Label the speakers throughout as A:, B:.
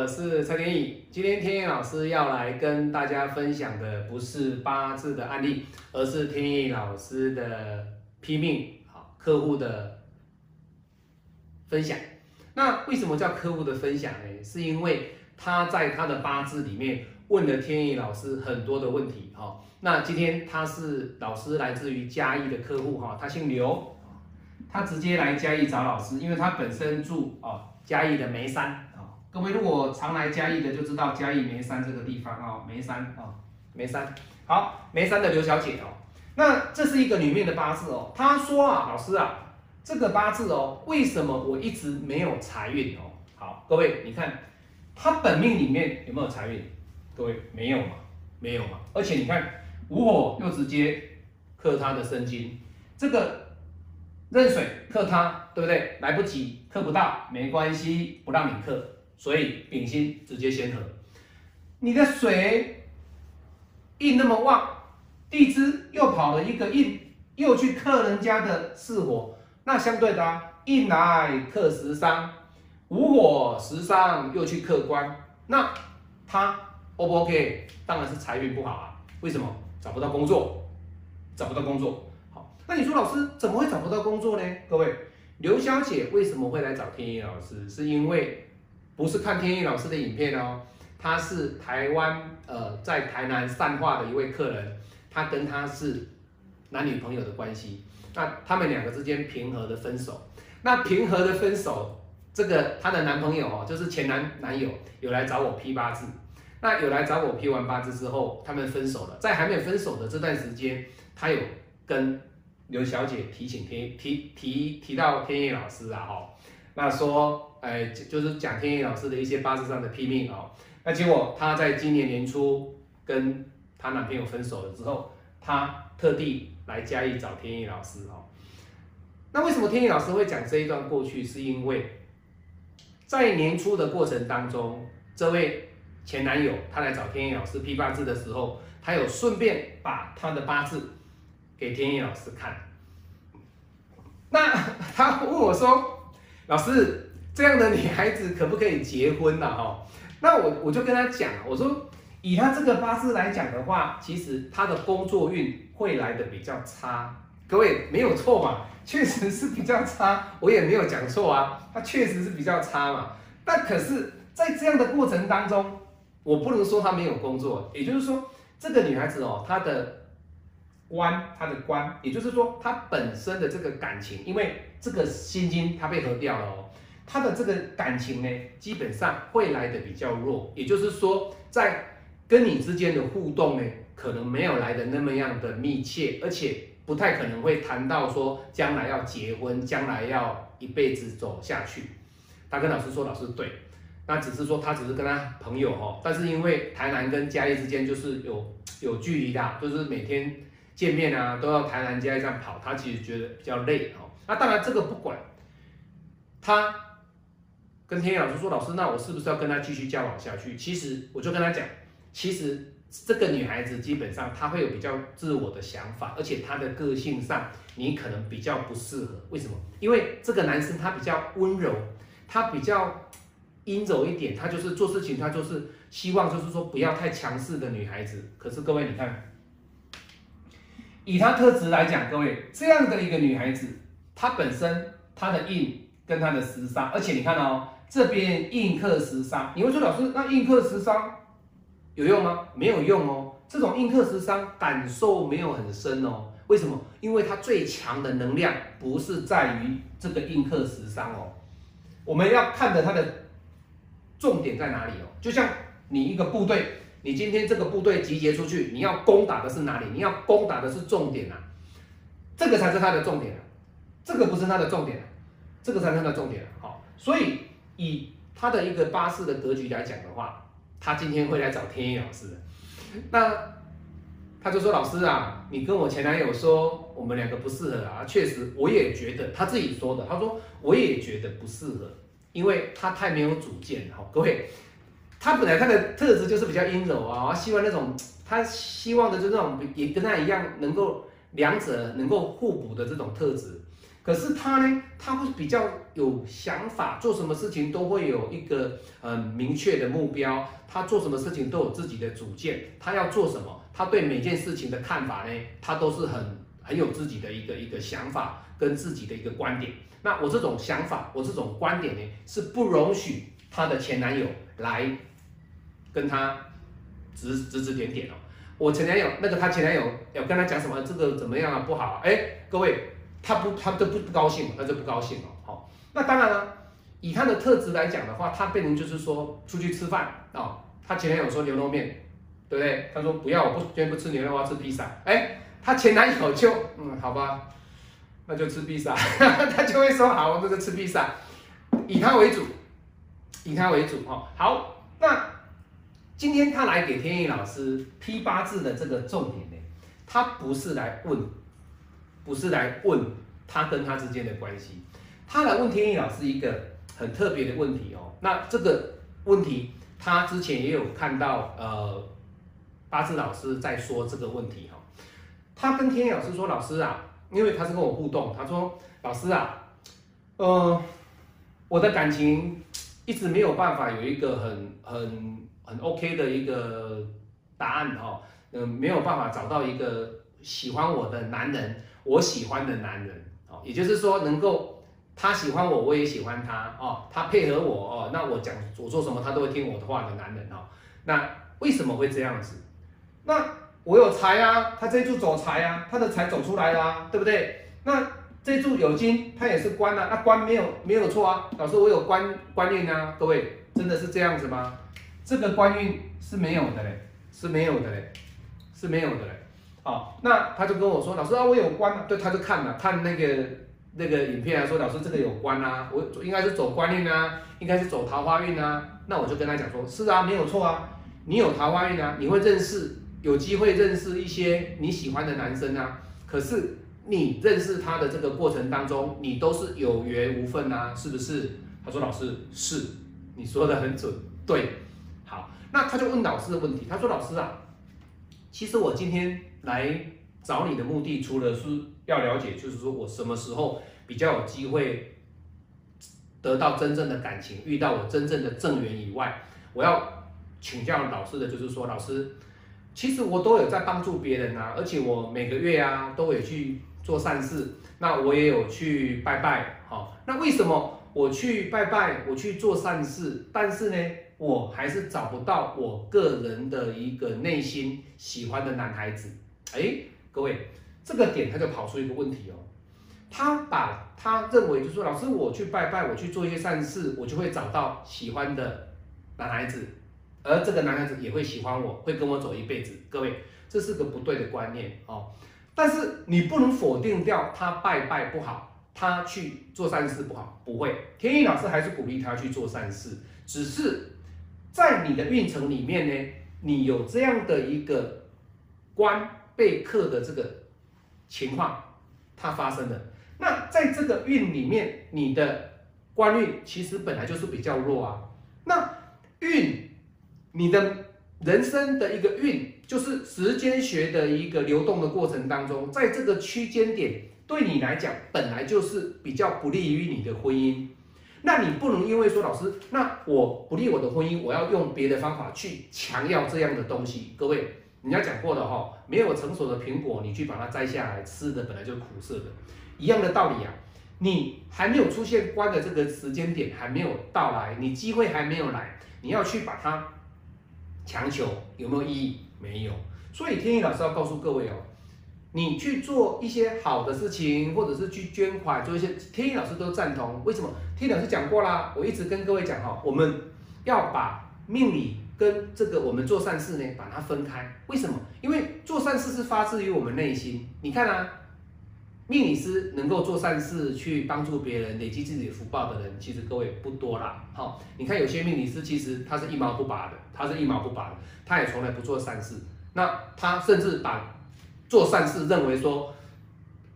A: 我是蔡天意。今天天意老师要来跟大家分享的不是八字的案例，而是天意老师的拼命好客户的分享。那为什么叫客户的分享呢？是因为他在他的八字里面问了天意老师很多的问题。哈，那今天他是老师来自于嘉义的客户哈，他姓刘，他直接来嘉义找老师，因为他本身住哦嘉义的眉山。各位如果常来嘉义的就知道嘉义眉山这个地方哦，眉山啊，眉山。好，眉山的刘小姐哦，那这是一个女命的八字哦。她说啊，老师啊，这个八字哦，为什么我一直没有财运哦？好，各位你看，她本命里面有没有财运？各位没有嘛？没有嘛？而且你看午火又直接克她的生金，这个壬水克她，对不对？来不及，克不到，没关系，不让你克。所以丙辛直接先合，你的水印那么旺，地支又跑了一个印，又去克人家的巳火，那相对的印来克食伤，午火食伤又去克官，那他 O 不 OK？当然是财运不好啊。为什么？找不到工作，找不到工作。好，那你说老师怎么会找不到工作呢？各位，刘小姐为什么会来找天意老师？是因为。不是看天意老师的影片哦，他是台湾呃在台南善化的一位客人，他跟他是男女朋友的关系，那他们两个之间平和的分手，那平和的分手，这个她的男朋友哦，就是前男男友有来找我批八字，那有来找我批完八字之后，他们分手了，在还没有分手的这段时间，他有跟刘小姐提醒天提提提到天意老师啊哦。那说，哎，就是讲天意老师的一些八字上的批命哦。那结果她在今年年初跟她男朋友分手了之后，她特地来嘉义找天意老师哦。那为什么天意老师会讲这一段过去？是因为在年初的过程当中，这位前男友他来找天意老师批八字的时候，他有顺便把他的八字给天意老师看。那他问我说。老师，这样的女孩子可不可以结婚呢？哈，那我我就跟他讲，我说以他这个八字来讲的话，其实他的工作运会来的比较差。各位没有错嘛，确实是比较差，我也没有讲错啊，他确实是比较差嘛。但可是，在这样的过程当中，我不能说他没有工作，也就是说，这个女孩子哦，她的。官，她的官，也就是说，她本身的这个感情，因为这个心经他被合掉了，他的这个感情呢，基本上会来的比较弱，也就是说，在跟你之间的互动呢，可能没有来的那么样的密切，而且不太可能会谈到说将来要结婚，将来要一辈子走下去。他跟老师说，老师对，那只是说他只是跟他朋友哦，但是因为台南跟嘉义之间就是有有距离的，就是每天。见面啊，都要台南街上跑，他其实觉得比较累哦。那当然这个不管，他跟天野老师说：“老师，那我是不是要跟他继续交往下去？”其实我就跟他讲，其实这个女孩子基本上她会有比较自我的想法，而且她的个性上你可能比较不适合。为什么？因为这个男生他比较温柔，他比较阴柔一点，他就是做事情他就是希望就是说不要太强势的女孩子。可是各位你看。以她特质来讲，各位这样的一个女孩子，她本身她的硬跟她的时伤，而且你看哦，这边印克时伤，你会说老师，那印克时伤有用吗？没有用哦，这种印克时伤感受没有很深哦。为什么？因为它最强的能量不是在于这个印克时伤哦，我们要看的它的重点在哪里哦？就像你一个部队。你今天这个部队集结出去，你要攻打的是哪里？你要攻打的是重点啊，这个才是它的重点啊，这个不是它的重点啊，这个才是它的重点啊。好，所以以他的一个八字的格局来讲的话，他今天会来找天意老师，那他就说老师啊，你跟我前男友说我们两个不适合啊，确实我也觉得他自己说的，他说我也觉得不适合，因为他太没有主见，好，各位。他本来他的特质就是比较阴柔啊，希望那种他希望的就是那种也跟他一样能够两者能够互补的这种特质。可是他呢，他会比较有想法，做什么事情都会有一个很明确的目标，他做什么事情都有自己的主见，他要做什么，他对每件事情的看法呢，他都是很很有自己的一个一个想法跟自己的一个观点。那我这种想法，我这种观点呢，是不容许她的前男友来跟她指指指点点哦。我前男友那个她前男友要跟她讲什么，这个怎么样啊，不好啊，哎，各位，他不，他都不不高兴，他就不高兴了。好，那当然了，以他的特质来讲的话，他变成就是说出去吃饭哦，他前男友说牛肉面，对不对？他说不要，我不今天不吃牛肉，我要吃披萨。哎，他前男友就嗯，好吧。那就吃披萨，他就会说好，那就吃披萨，以他为主，以他为主哦。好，那今天他来给天意老师批八字的这个重点呢，他不是来问，不是来问他跟他之间的关系，他来问天意老师一个很特别的问题哦。那这个问题，他之前也有看到呃八字老师在说这个问题哈，他跟天意老师说，老师啊。因为他是跟我互动，他说：“老师啊，呃，我的感情一直没有办法有一个很很很 OK 的一个答案哈，嗯，没有办法找到一个喜欢我的男人，我喜欢的男人哦，也就是说能够他喜欢我，我也喜欢他哦，他配合我哦，那我讲我做什么他都会听我的话的男人哦，那为什么会这样子？那？”我有财啊，他这一柱走财啊，他的财走出来啦，对不对？那这柱有金，他也是官啊，那官没有没有错啊。老师，我有官官运啊，各位真的是这样子吗？这个官运是没有的嘞，是没有的嘞，是没有的嘞。好，那他就跟我说，老师啊，我有关啊，对，他就看了看那个那个影片啊，说老师这个有关啊，我应该是走官运啊，应该是走桃花运啊。那我就跟他讲说，是啊，没有错啊，你有桃花运啊，你会认识。有机会认识一些你喜欢的男生啊，可是你认识他的这个过程当中，你都是有缘无分啊，是不是？他说：“老师是，你说的很准，对。”好，那他就问老师的问题，他说：“老师啊，其实我今天来找你的目的，除了是要了解，就是说我什么时候比较有机会得到真正的感情，遇到我真正的正缘以外，我要请教老师的就是说，老师。”其实我都有在帮助别人啊，而且我每个月啊都有去做善事，那我也有去拜拜，好，那为什么我去拜拜，我去做善事，但是呢，我还是找不到我个人的一个内心喜欢的男孩子？哎，各位，这个点他就跑出一个问题哦，他把他认为就说，老师我去拜拜，我去做一些善事，我就会找到喜欢的男孩子。而这个男孩子也会喜欢我，会跟我走一辈子。各位，这是个不对的观念哦。但是你不能否定掉他拜拜不好，他去做善事不好，不会。天意老师还是鼓励他去做善事，只是在你的运程里面呢，你有这样的一个观被克的这个情况，它发生了。那在这个运里面，你的官运其实本来就是比较弱啊。那运。你的人生的一个运，就是时间学的一个流动的过程当中，在这个区间点，对你来讲本来就是比较不利于你的婚姻。那你不能因为说老师，那我不利我的婚姻，我要用别的方法去强要这样的东西。各位，人家讲过的哈，没有成熟的苹果，你去把它摘下来吃的，本来就苦涩的，一样的道理啊。你还没有出现关的这个时间点还没有到来，你机会还没有来，你要去把它。强求有没有意义？没有。所以天意老师要告诉各位哦，你去做一些好的事情，或者是去捐款，做一些天意老师都赞同。为什么？天意老师讲过啦，我一直跟各位讲哈，我们要把命理跟这个我们做善事呢，把它分开。为什么？因为做善事是发自于我们内心。你看啊。命理师能够做善事去帮助别人、累积自己福报的人，其实各位不多啦。好，你看有些命理师其实他是一毛不拔的，他是一毛不拔的，他也从来不做善事。那他甚至把做善事认为说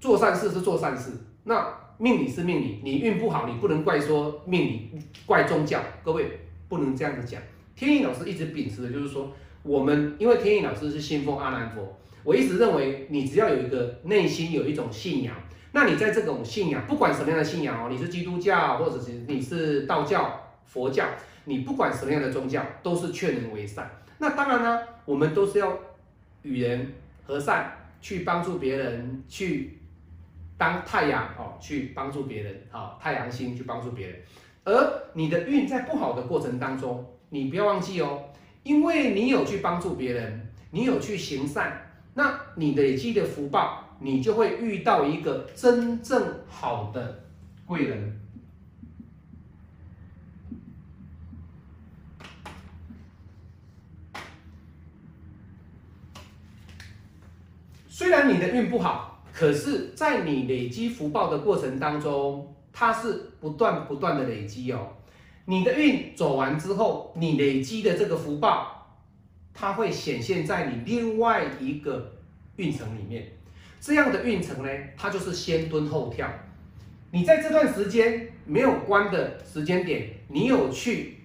A: 做善事是做善事。那命理是命理，你运不好，你不能怪说命理，怪宗教。各位不能这样子讲。天意老师一直秉持的就是说，我们因为天意老师是信奉阿南佛。我一直认为，你只要有一个内心有一种信仰，那你在这种信仰，不管什么样的信仰哦，你是基督教，或者是你是道教、佛教，你不管什么样的宗教，都是劝人为善。那当然呢，我们都是要与人和善，去帮助别人，去当太阳哦，去帮助别人啊，太阳星去帮助别人。而你的运在不好的过程当中，你不要忘记哦，因为你有去帮助别人，你有去行善，那你累积的福报。你就会遇到一个真正好的贵人。虽然你的运不好，可是，在你累积福报的过程当中，它是不断不断的累积哦。你的运走完之后，你累积的这个福报，它会显现在你另外一个运程里面。这样的运程呢，它就是先蹲后跳。你在这段时间没有关的时间点，你有去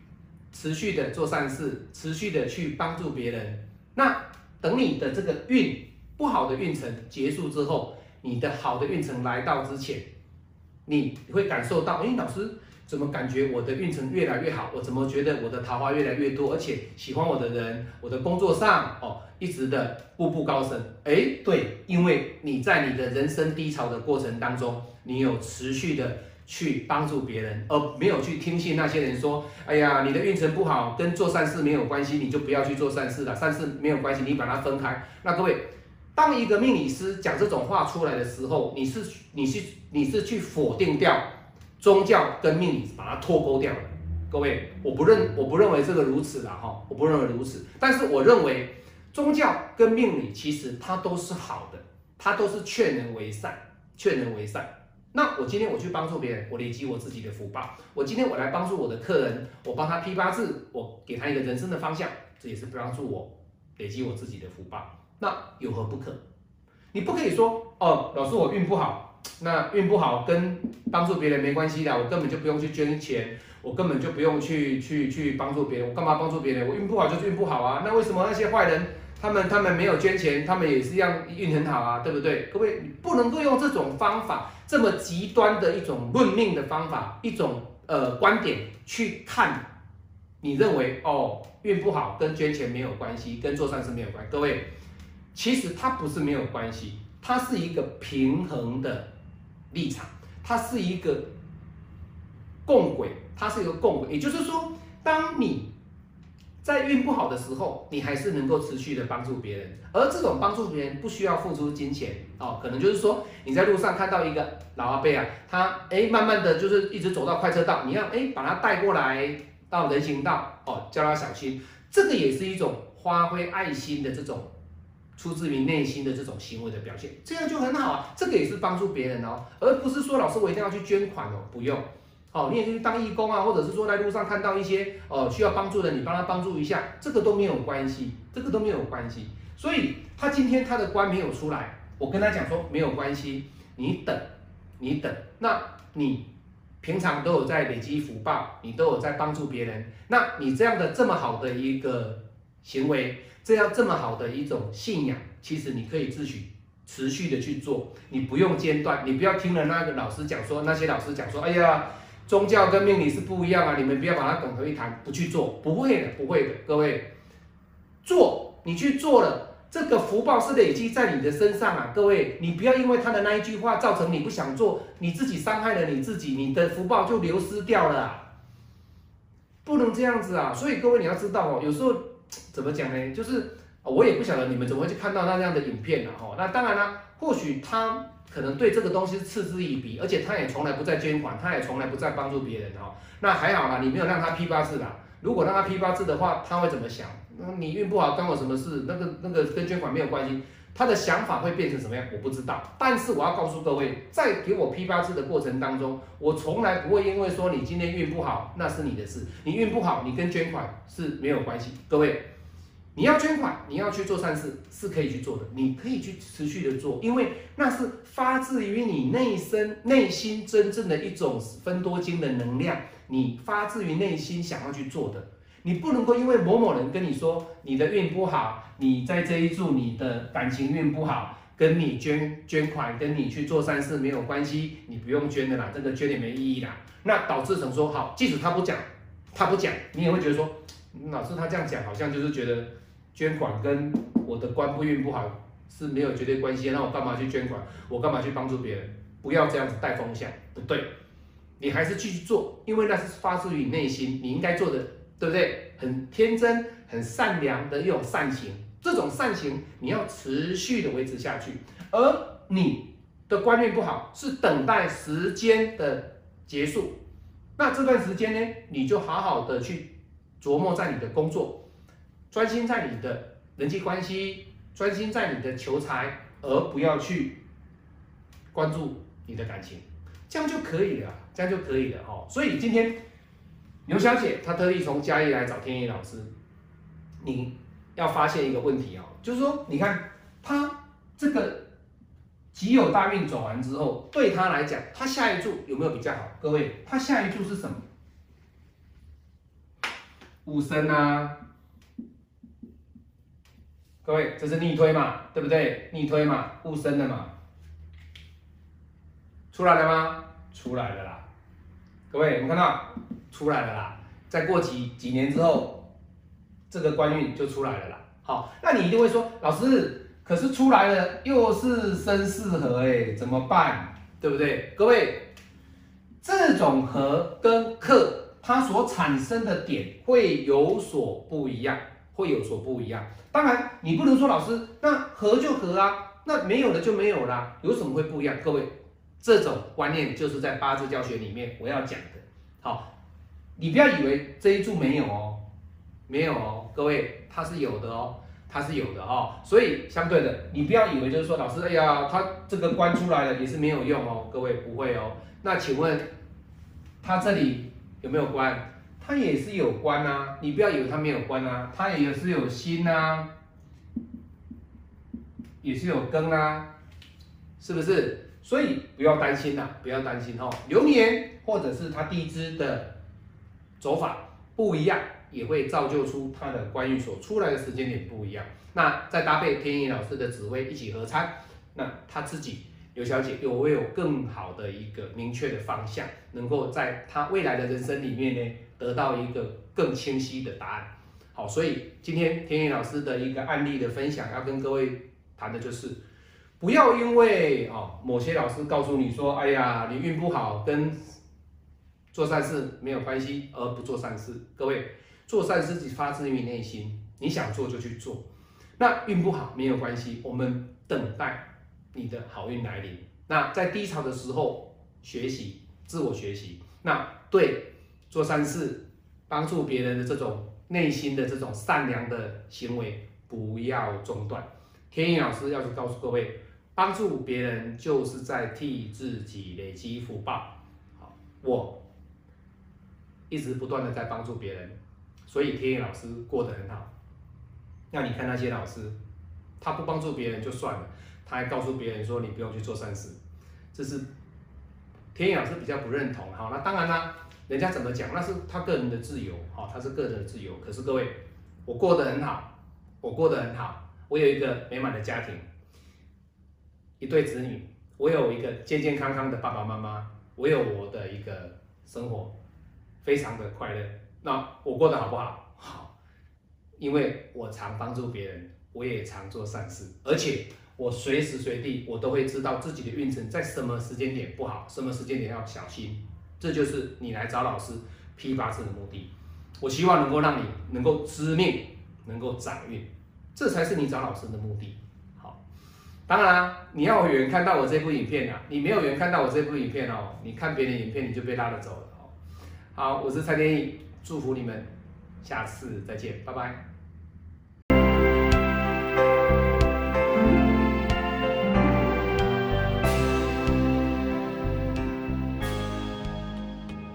A: 持续的做善事，持续的去帮助别人。那等你的这个运不好的运程结束之后，你的好的运程来到之前，你会感受到，哎，老师。怎么感觉我的运程越来越好？我怎么觉得我的桃花越来越多？而且喜欢我的人，我的工作上哦，一直的步步高升。哎，对，因为你在你的人生低潮的过程当中，你有持续的去帮助别人，而没有去听信那些人说：“哎呀，你的运程不好，跟做善事没有关系，你就不要去做善事了。善事没有关系，你把它分开。”那各位，当一个命理师讲这种话出来的时候，你是你是你是去否定掉。宗教跟命理把它脱钩掉了，各位，我不认我不认为这个如此的哈，我不认为如此。但是我认为宗教跟命理其实它都是好的，它都是劝人为善，劝人为善。那我今天我去帮助别人，我累积我自己的福报。我今天我来帮助我的客人，我帮他批八字，我给他一个人生的方向，这也是帮助我累积我自己的福报。那有何不可？你不可以说哦，老师我运不好。那运不好跟帮助别人没关系的，我根本就不用去捐钱，我根本就不用去去去帮助别人，我干嘛帮助别人？我运不好就是运不好啊。那为什么那些坏人，他们他们没有捐钱，他们也是一样运很好啊，对不对？各位，你不能够用这种方法，这么极端的一种论命的方法，一种呃观点去看，你认为哦运不好跟捐钱没有关系，跟做善事没有关。各位，其实它不是没有关系，它是一个平衡的。立场，它是一个共轨，它是一个共轨，也就是说，当你在运不好的时候，你还是能够持续的帮助别人，而这种帮助别人不需要付出金钱哦，可能就是说你在路上看到一个老阿伯啊，他哎慢慢的就是一直走到快车道，你要哎把他带过来到人行道哦，叫他小心，这个也是一种发挥爱心的这种。出自于内心的这种行为的表现，这样就很好啊。这个也是帮助别人哦，而不是说老师我一定要去捐款哦，不用。哦，你也可以当义工啊，或者是说在路上看到一些哦需要帮助的，你帮他帮助一下，这个都没有关系，这个都没有关系。所以他今天他的官没有出来，我跟他讲说没有关系，你等，你等。那你平常都有在累积福报，你都有在帮助别人，那你这样的这么好的一个行为。这样这么好的一种信仰，其实你可以自己持续的去做，你不用间断，你不要听了那个老师讲说，那些老师讲说，哎呀，宗教跟命理是不一样啊，你们不要把它混为一谈，不去做，不会的，不会的，各位，做你去做了，这个福报是累积在你的身上啊，各位，你不要因为他的那一句话造成你不想做，你自己伤害了你自己，你的福报就流失掉了，不能这样子啊，所以各位你要知道哦，有时候。怎么讲呢？就是我也不晓得你们怎么会去看到那样的影片了？哈，那当然了，或许他可能对这个东西嗤之以鼻，而且他也从来不再捐款，他也从来不再帮助别人哈。那还好啦，你没有让他批八字啦。如果让他批八字的话，他会怎么想？你运不好，关我什么事？那个那个跟捐款没有关系。他的想法会变成什么样？我不知道。但是我要告诉各位，在给我批八字的过程当中，我从来不会因为说你今天运不好，那是你的事。你运不好，你跟捐款是没有关系。各位，你要捐款，你要去做善事，是可以去做的，你可以去持续的做，因为那是发自于你内身内心真正的一种分多金的能量，你发自于内心想要去做的。你不能够因为某某人跟你说你的运不好，你在这一柱你的感情运不好，跟你捐捐款，跟你去做善事没有关系，你不用捐的啦，这个捐也没意义啦。那导致成说好，即使他不讲，他不讲，你也会觉得说，老师他这样讲，好像就是觉得捐款跟我的官不运不好是没有绝对关系，那我干嘛去捐款？我干嘛去帮助别人？不要这样子带风向，不对，你还是继续做，因为那是发自于你内心，你应该做的，对不对？很天真、很善良的一种善行。这种善行你要持续的维持下去，而你的观念不好，是等待时间的结束。那这段时间呢，你就好好的去琢磨在你的工作，专心在你的人际关系，专心在你的求财，而不要去关注你的感情，这样就可以了，这样就可以了哦。所以今天刘小姐她特地从嘉义来找天意老师，你。要发现一个问题哦，就是说，你看她这个己有大运走完之后，对她来讲，她下一注有没有比较好？各位，她下一注是什么？五生啊，各位，这是逆推嘛，对不对？逆推嘛，五生的嘛，出来了吗？出来了啦，各位，我们看到出来了啦，再过几几年之后。这个官运就出来了啦。好，那你一定会说，老师，可是出来了又是生四合，哎，怎么办？对不对？各位，这种合跟克，它所产生的点会有所不一样，会有所不一样。当然，你不能说老师，那合就合啊，那没有了就没有啦，有什么会不一样？各位，这种观念就是在八字教学里面我要讲的。好，你不要以为这一注没有哦。没有哦，各位，它是有的哦，它是有的哦，所以相对的，你不要以为就是说老师，哎呀，他这个关出来了也是没有用哦，各位不会哦。那请问，他这里有没有关？他也是有关啊，你不要以为他没有关啊，他也是有心啊，也是有根啊，是不是？所以不要担心呐，不要担心哦，流年或者是他地支的走法不一样。也会造就出他的官运所出来的时间点不一样。那再搭配天意老师的指挥一起合参，那他自己刘小姐有没有更好的一个明确的方向，能够在他未来的人生里面呢得到一个更清晰的答案？好，所以今天天意老师的一个案例的分享，要跟各位谈的就是，不要因为哦某些老师告诉你说，哎呀你运不好，跟做善事没有关系，而不做善事。各位。做善事是发自于内心，你想做就去做。那运不好没有关系，我们等待你的好运来临。那在低潮的时候学习，自我学习。那对做善事、帮助别人的这种内心的这种善良的行为，不要中断。天意老师要去告诉各位，帮助别人就是在替自己累积福报。好，我一直不断的在帮助别人。所以天意老师过得很好。那你看那些老师，他不帮助别人就算了，他还告诉别人说你不用去做善事，这是天意老师比较不认同。好，那当然啦，人家怎么讲那是他个人的自由，好，他是个人的自由。可是各位，我过得很好，我过得很好，我有一个美满的家庭，一对子女，我有一个健健康康的爸爸妈妈，我有我的一个生活，非常的快乐。那我过得好不好？好，因为我常帮助别人，我也常做善事，而且我随时随地我都会知道自己的运程在什么时间点不好，什么时间点要小心。这就是你来找老师批八字的目的。我希望能够让你能够知命，能够掌运，这才是你找老师的目的。好，当然你要有缘看到我这部影片啊，你没有缘看到我这部影片哦，你看别人影片你就被拉着走了。好，我是蔡天翼。祝福你们，下次再见，拜拜。